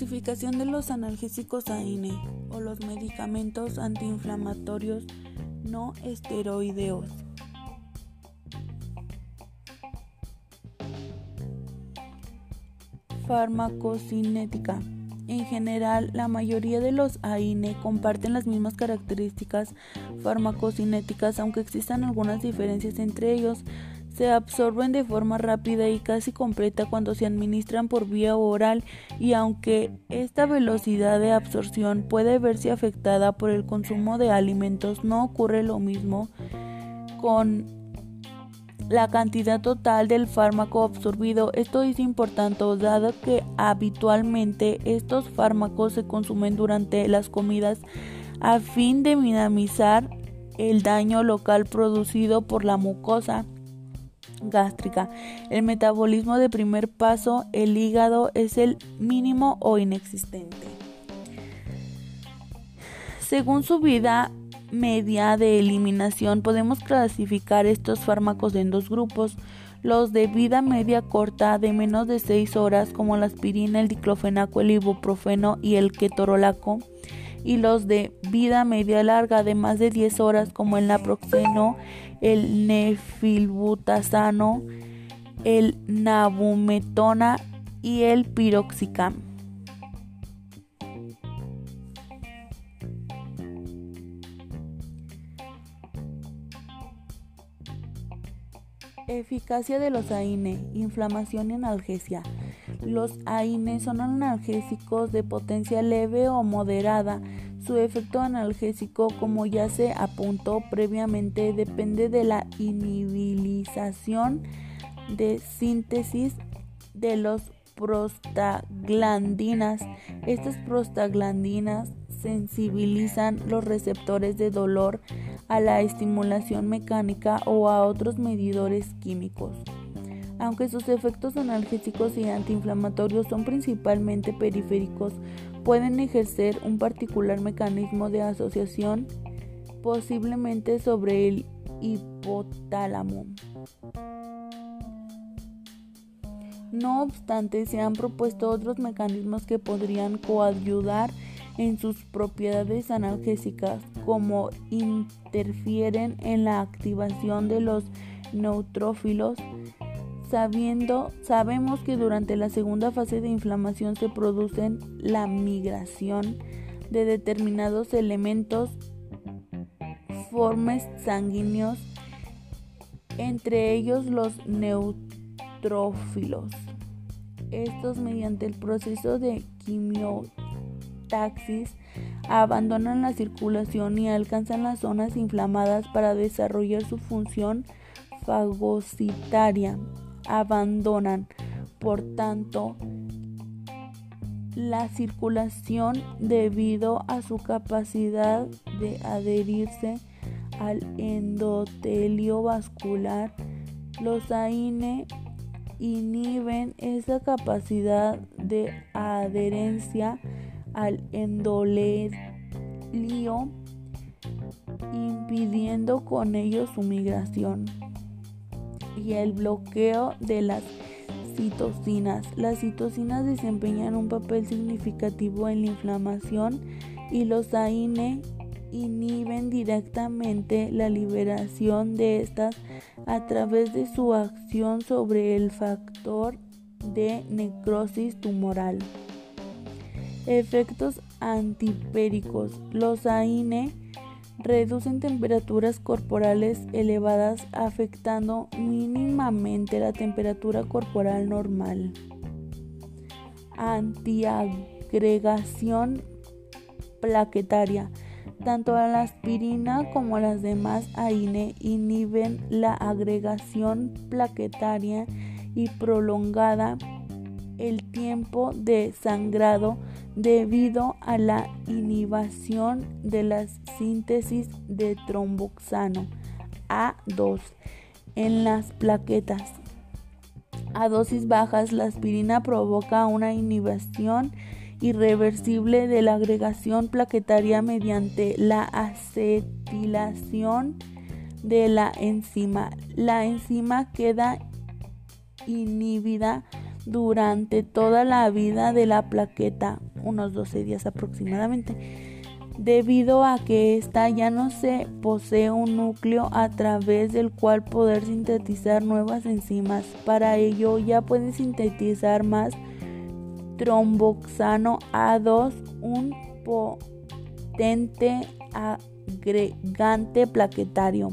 Clasificación de los analgésicos AINE o los medicamentos antiinflamatorios no esteroideos. Farmacocinética. En general, la mayoría de los AINE comparten las mismas características farmacocinéticas, aunque existan algunas diferencias entre ellos se absorben de forma rápida y casi completa cuando se administran por vía oral y aunque esta velocidad de absorción puede verse afectada por el consumo de alimentos, no ocurre lo mismo con la cantidad total del fármaco absorbido. Esto es importante dado que habitualmente estos fármacos se consumen durante las comidas a fin de minimizar el daño local producido por la mucosa gástrica. El metabolismo de primer paso, el hígado, es el mínimo o inexistente. Según su vida media de eliminación, podemos clasificar estos fármacos en dos grupos. Los de vida media corta de menos de 6 horas como la aspirina, el diclofenaco, el ibuprofeno y el ketorolaco y los de vida media larga de más de 10 horas como el naproxeno, el nefilbutazano, el nabumetona y el piroxicam. Eficacia de los AINE, inflamación y analgesia. Los AINE son analgésicos de potencia leve o moderada. Su efecto analgésico, como ya se apuntó previamente, depende de la inhibilización de síntesis de los prostaglandinas. Estas prostaglandinas sensibilizan los receptores de dolor a la estimulación mecánica o a otros medidores químicos. Aunque sus efectos analgésicos y antiinflamatorios son principalmente periféricos, pueden ejercer un particular mecanismo de asociación posiblemente sobre el hipotálamo. No obstante, se han propuesto otros mecanismos que podrían coayudar en sus propiedades analgésicas, como interfieren en la activación de los neutrófilos, sabiendo, sabemos que durante la segunda fase de inflamación se producen la migración de determinados elementos formes sanguíneos, entre ellos los neutrófilos. Estos mediante el proceso de quimio taxis abandonan la circulación y alcanzan las zonas inflamadas para desarrollar su función fagocitaria. Abandonan, por tanto, la circulación debido a su capacidad de adherirse al endotelio vascular. Los AINE inhiben esa capacidad de adherencia al endolelio, impidiendo con ello su migración y el bloqueo de las citocinas. Las citocinas desempeñan un papel significativo en la inflamación y los AINE inhiben directamente la liberación de estas a través de su acción sobre el factor de necrosis tumoral. Efectos antipéricos. Los AINE reducen temperaturas corporales elevadas afectando mínimamente la temperatura corporal normal. Antiagregación plaquetaria. Tanto la aspirina como las demás AINE inhiben la agregación plaquetaria y prolongada el tiempo de sangrado debido a la inhibición de la síntesis de tromboxano A2 en las plaquetas. A dosis bajas, la aspirina provoca una inhibición irreversible de la agregación plaquetaria mediante la acetilación de la enzima. La enzima queda inhibida durante toda la vida de la plaqueta, unos 12 días aproximadamente, debido a que ésta ya no se posee un núcleo a través del cual poder sintetizar nuevas enzimas. Para ello ya puede sintetizar más tromboxano A2, un potente agregante plaquetario.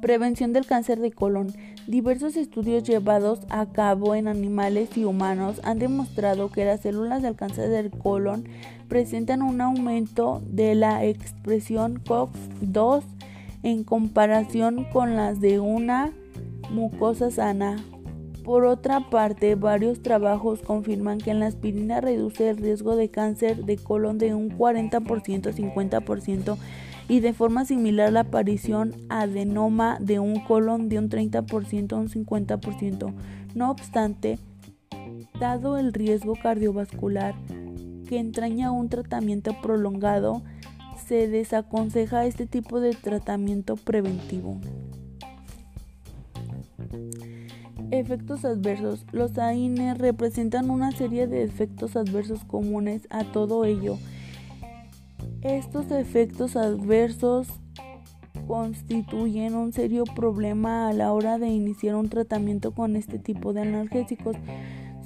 Prevención del cáncer de colon. Diversos estudios llevados a cabo en animales y humanos han demostrado que las células del cáncer del colon presentan un aumento de la expresión COX-2 en comparación con las de una mucosa sana. Por otra parte, varios trabajos confirman que la aspirina reduce el riesgo de cáncer de colon de un 40% a 50% y de forma similar la aparición adenoma de un colon de un 30% a un 50%. No obstante, dado el riesgo cardiovascular que entraña un tratamiento prolongado, se desaconseja este tipo de tratamiento preventivo. Efectos adversos. Los AINE representan una serie de efectos adversos comunes a todo ello estos efectos adversos constituyen un serio problema a la hora de iniciar un tratamiento con este tipo de analgésicos,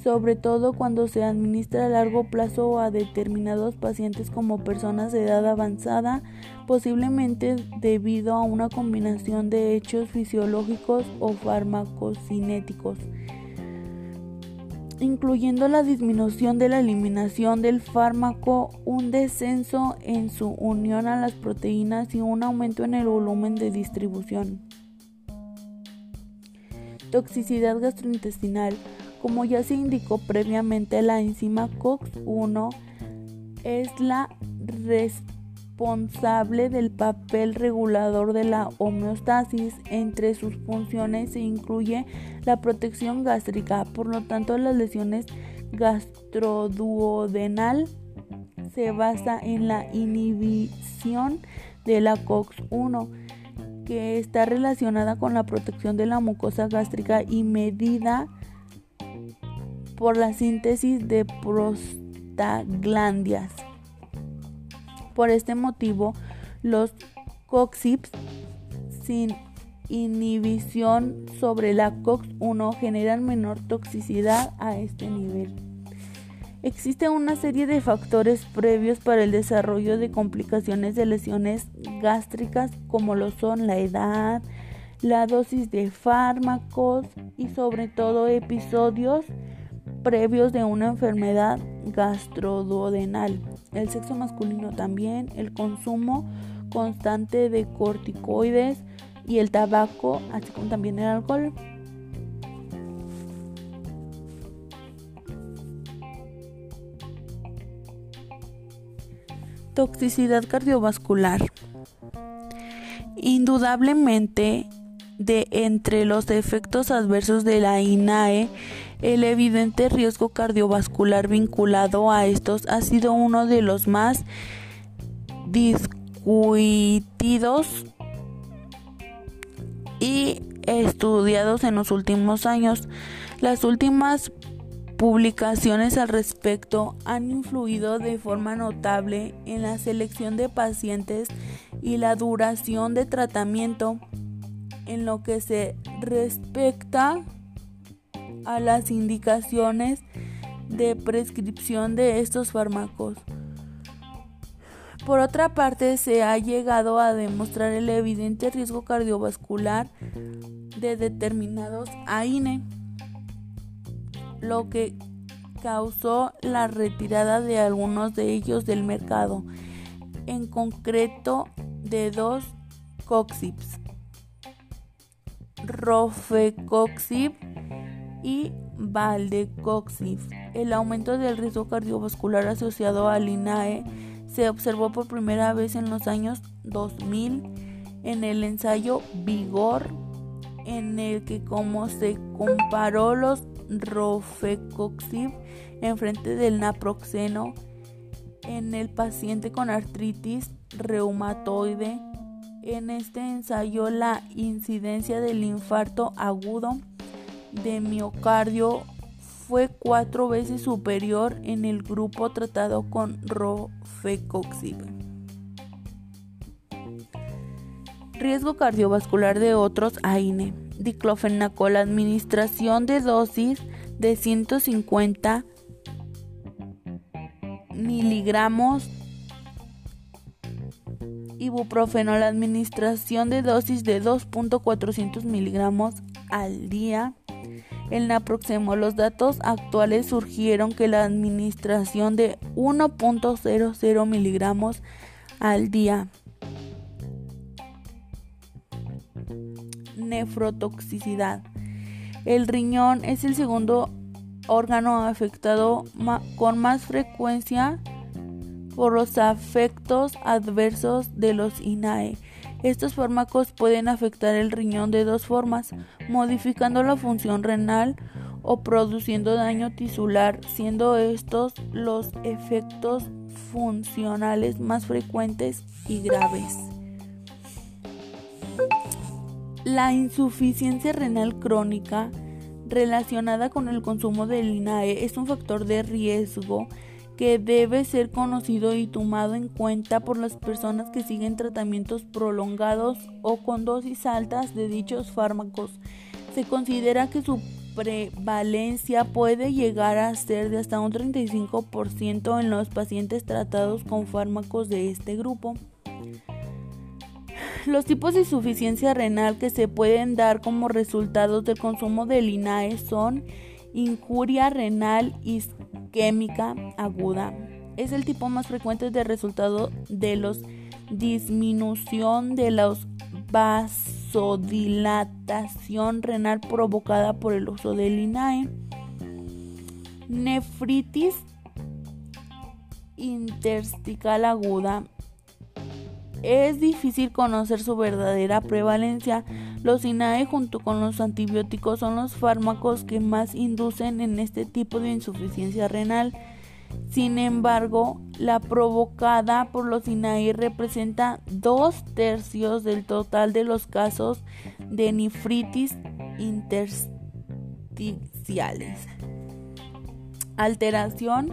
sobre todo cuando se administra a largo plazo a determinados pacientes como personas de edad avanzada, posiblemente debido a una combinación de hechos fisiológicos o farmacocinéticos incluyendo la disminución de la eliminación del fármaco, un descenso en su unión a las proteínas y un aumento en el volumen de distribución. Toxicidad gastrointestinal. Como ya se indicó previamente, la enzima COX-1 es la responsable responsable del papel regulador de la homeostasis. Entre sus funciones se incluye la protección gástrica, por lo tanto las lesiones gastroduodenal se basa en la inhibición de la COX-1 que está relacionada con la protección de la mucosa gástrica y medida por la síntesis de prostaglandias. Por este motivo, los COXIPs sin inhibición sobre la COX-1 generan menor toxicidad a este nivel. Existe una serie de factores previos para el desarrollo de complicaciones de lesiones gástricas como lo son la edad, la dosis de fármacos y sobre todo episodios previos de una enfermedad gastroduodenal. El sexo masculino también, el consumo constante de corticoides y el tabaco, así como también el alcohol. Toxicidad cardiovascular. Indudablemente, de entre los efectos adversos de la INAE, el evidente riesgo cardiovascular vinculado a estos ha sido uno de los más discutidos y estudiados en los últimos años. Las últimas publicaciones al respecto han influido de forma notable en la selección de pacientes y la duración de tratamiento en lo que se respecta a las indicaciones de prescripción de estos fármacos. Por otra parte, se ha llegado a demostrar el evidente riesgo cardiovascular de determinados AINE, lo que causó la retirada de algunos de ellos del mercado, en concreto de dos COXIPs, Rofecoxib y Valdecoxib. El aumento del riesgo cardiovascular asociado al INAE se observó por primera vez en los años 2000 en el ensayo Vigor, en el que como se comparó los Rofecoxib en frente del naproxeno en el paciente con artritis reumatoide. En este ensayo la incidencia del infarto agudo de miocardio fue cuatro veces superior en el grupo tratado con rofecoxib. Riesgo cardiovascular de otros AINE. Diclofenaco, la administración de dosis de 150 miligramos ibuprofeno, la administración de dosis de 2.400 miligramos al día. El naproxeno, los datos actuales surgieron que la administración de 1.00 miligramos al día. Nefrotoxicidad. El riñón es el segundo órgano afectado con más frecuencia por los efectos adversos de los INAE. Estos fármacos pueden afectar el riñón de dos formas, modificando la función renal o produciendo daño tisular, siendo estos los efectos funcionales más frecuentes y graves. La insuficiencia renal crónica relacionada con el consumo del INAE es un factor de riesgo que debe ser conocido y tomado en cuenta por las personas que siguen tratamientos prolongados o con dosis altas de dichos fármacos. Se considera que su prevalencia puede llegar a ser de hasta un 35% en los pacientes tratados con fármacos de este grupo. Los tipos de insuficiencia renal que se pueden dar como resultado del consumo de INAE son injuria renal isquémica aguda. Es el tipo más frecuente de resultado de los disminución de la vasodilatación renal provocada por el uso del INAE. Nefritis intersticial aguda es difícil conocer su verdadera prevalencia. Los INAE junto con los antibióticos son los fármacos que más inducen en este tipo de insuficiencia renal. Sin embargo, la provocada por los INAE representa dos tercios del total de los casos de nefritis intersticiales. Alteración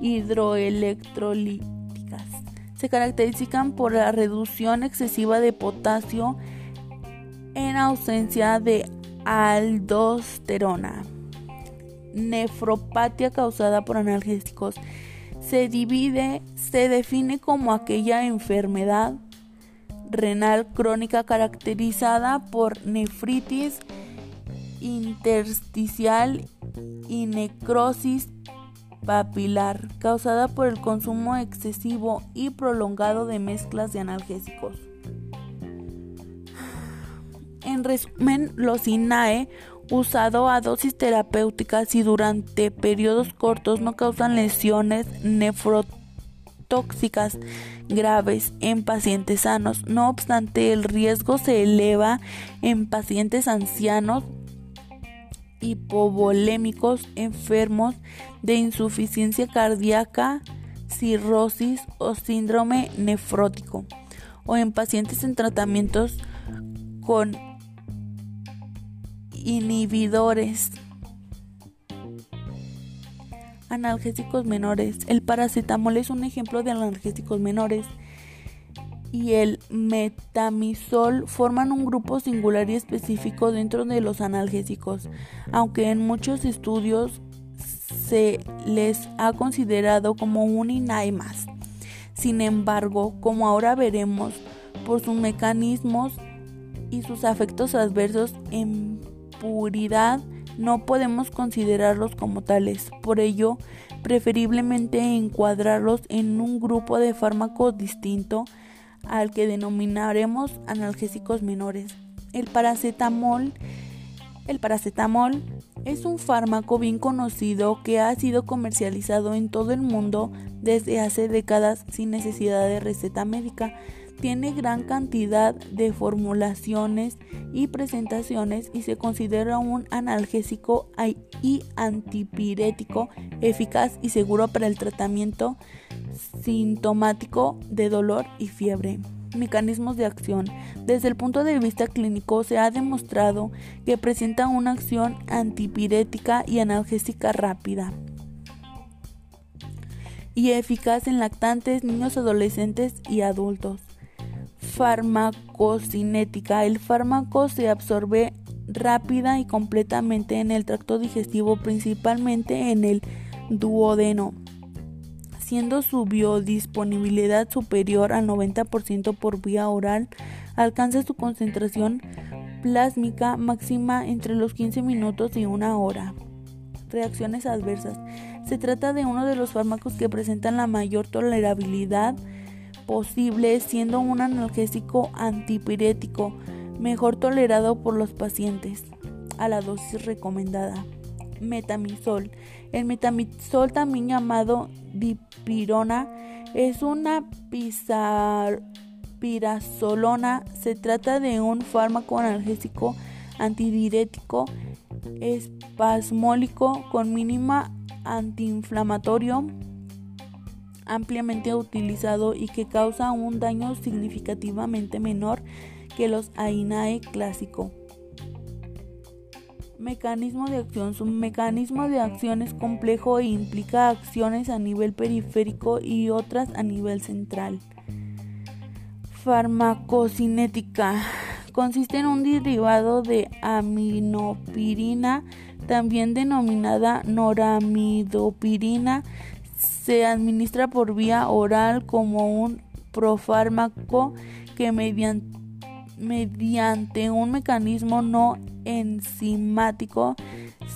hidroelectrolítica se caracterizan por la reducción excesiva de potasio en ausencia de aldosterona. Nefropatía causada por analgésicos se divide, se define como aquella enfermedad renal crónica caracterizada por nefritis intersticial y necrosis papilar causada por el consumo excesivo y prolongado de mezclas de analgésicos. En resumen, los INAE usado a dosis terapéuticas y durante periodos cortos no causan lesiones nefrotóxicas graves en pacientes sanos. No obstante, el riesgo se eleva en pacientes ancianos hipovolémicos enfermos de insuficiencia cardíaca, cirrosis o síndrome nefrótico, o en pacientes en tratamientos con inhibidores analgésicos menores. El paracetamol es un ejemplo de analgésicos menores y el metamisol forman un grupo singular y específico dentro de los analgésicos, aunque en muchos estudios se les ha considerado como un INAI más. Sin embargo, como ahora veremos, por sus mecanismos y sus efectos adversos en puridad, no podemos considerarlos como tales. Por ello, preferiblemente encuadrarlos en un grupo de fármacos distinto al que denominaremos analgésicos menores. El paracetamol, el paracetamol es un fármaco bien conocido que ha sido comercializado en todo el mundo desde hace décadas sin necesidad de receta médica. Tiene gran cantidad de formulaciones y presentaciones y se considera un analgésico y antipirético eficaz y seguro para el tratamiento sintomático de dolor y fiebre. Mecanismos de acción. Desde el punto de vista clínico se ha demostrado que presenta una acción antipirética y analgésica rápida y eficaz en lactantes, niños, adolescentes y adultos. Farmacocinética. El fármaco se absorbe rápida y completamente en el tracto digestivo, principalmente en el duodeno siendo su biodisponibilidad superior al 90% por vía oral, alcanza su concentración plásmica máxima entre los 15 minutos y una hora. Reacciones adversas. Se trata de uno de los fármacos que presentan la mayor tolerabilidad posible, siendo un analgésico antipirético mejor tolerado por los pacientes a la dosis recomendada metamisol. El metamisol, también llamado dipirona, es una pirazolona. Se trata de un fármaco analgésico antidirético espasmólico con mínima antiinflamatorio ampliamente utilizado y que causa un daño significativamente menor que los AINAE clásico. Mecanismo de acción. Su mecanismo de acción es complejo e implica acciones a nivel periférico y otras a nivel central. Farmacocinética. Consiste en un derivado de aminopirina, también denominada noramidopirina. Se administra por vía oral como un profármaco que mediante, un mecanismo no enzimático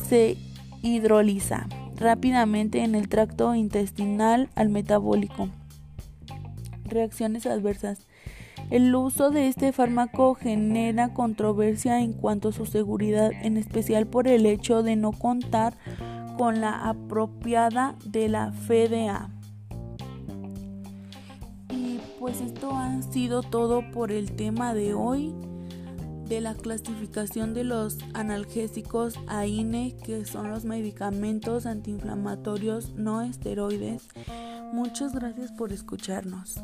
se hidroliza rápidamente en el tracto intestinal al metabólico. Reacciones adversas. El uso de este fármaco genera controversia en cuanto a su seguridad, en especial por el hecho de no contar con la apropiada de la FDA. Y pues esto ha sido todo por el tema de hoy de la clasificación de los analgésicos AINE, que son los medicamentos antiinflamatorios no esteroides. Muchas gracias por escucharnos.